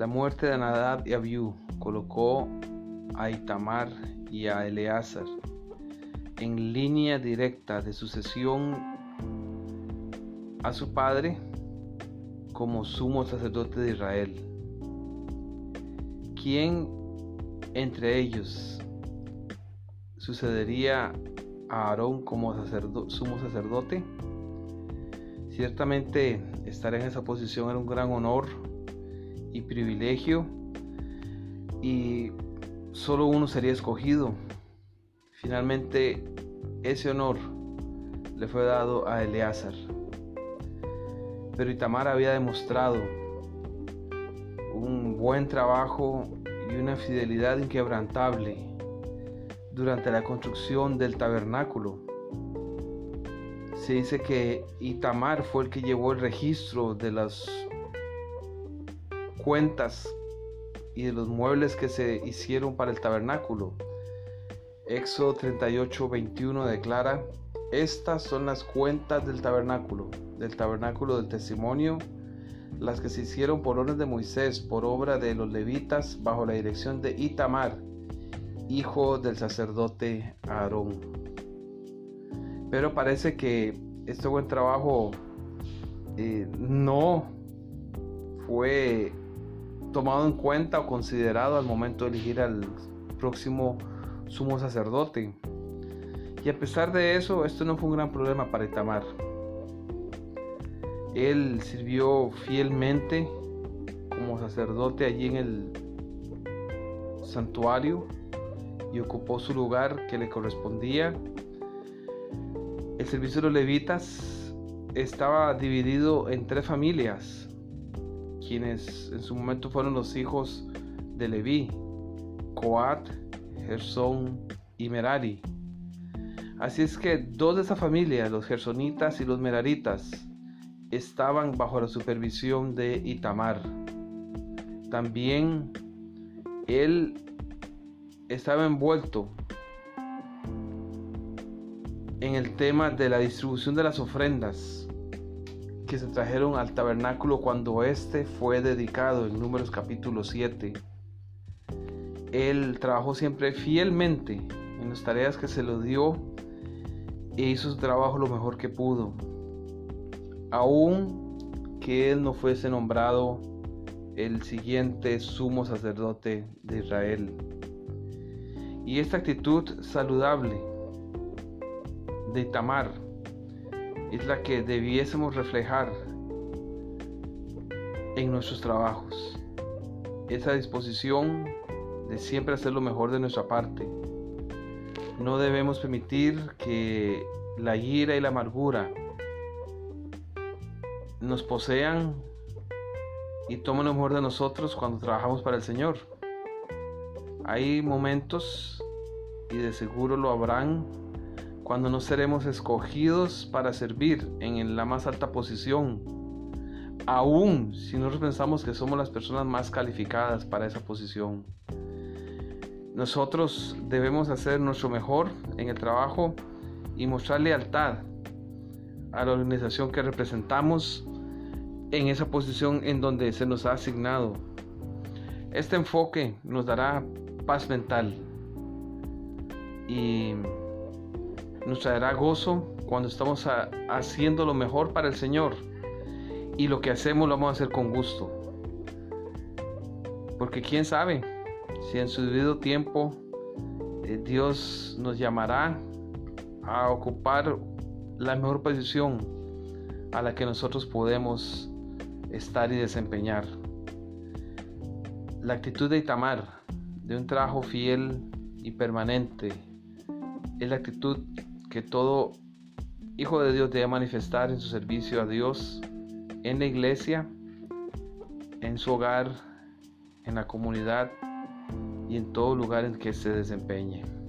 La muerte de Nadab y Abiú colocó a Itamar y a Eleazar en línea directa de sucesión a su padre como sumo sacerdote de Israel. ¿Quién entre ellos sucedería a Aarón como sumo sacerdote? Ciertamente estar en esa posición era un gran honor privilegio y solo uno sería escogido. Finalmente ese honor le fue dado a Eleazar. Pero Itamar había demostrado un buen trabajo y una fidelidad inquebrantable durante la construcción del tabernáculo. Se dice que Itamar fue el que llevó el registro de las cuentas y de los muebles que se hicieron para el tabernáculo. Éxodo 38, 21 declara, estas son las cuentas del tabernáculo, del tabernáculo del testimonio, las que se hicieron por orden de Moisés, por obra de los levitas, bajo la dirección de Itamar, hijo del sacerdote Aarón. Pero parece que este buen trabajo eh, no fue tomado en cuenta o considerado al momento de elegir al próximo sumo sacerdote. Y a pesar de eso, esto no fue un gran problema para Itamar. Él sirvió fielmente como sacerdote allí en el santuario y ocupó su lugar que le correspondía. El servicio de los levitas estaba dividido en tres familias quienes en su momento fueron los hijos de Leví, Coat, Gersón y Merari. Así es que dos de esa familia, los gersonitas y los meraritas, estaban bajo la supervisión de Itamar. También él estaba envuelto en el tema de la distribución de las ofrendas que se trajeron al tabernáculo cuando éste fue dedicado en Números capítulo 7. Él trabajó siempre fielmente en las tareas que se le dio e hizo su trabajo lo mejor que pudo. Aún que él no fuese nombrado el siguiente sumo sacerdote de Israel. Y esta actitud saludable de Tamar es la que debiésemos reflejar en nuestros trabajos. Esa disposición de siempre hacer lo mejor de nuestra parte. No debemos permitir que la ira y la amargura nos posean y tomen lo mejor de nosotros cuando trabajamos para el Señor. Hay momentos, y de seguro lo habrán, cuando no seremos escogidos para servir en la más alta posición, aún si nosotros pensamos que somos las personas más calificadas para esa posición. Nosotros debemos hacer nuestro mejor en el trabajo y mostrar lealtad a la organización que representamos en esa posición en donde se nos ha asignado. Este enfoque nos dará paz mental y nos traerá gozo cuando estamos haciendo lo mejor para el Señor y lo que hacemos lo vamos a hacer con gusto. Porque quién sabe si en su debido tiempo eh, Dios nos llamará a ocupar la mejor posición a la que nosotros podemos estar y desempeñar. La actitud de Itamar, de un trabajo fiel y permanente, es la actitud que todo hijo de Dios debe manifestar en su servicio a Dios, en la iglesia, en su hogar, en la comunidad y en todo lugar en que se desempeñe.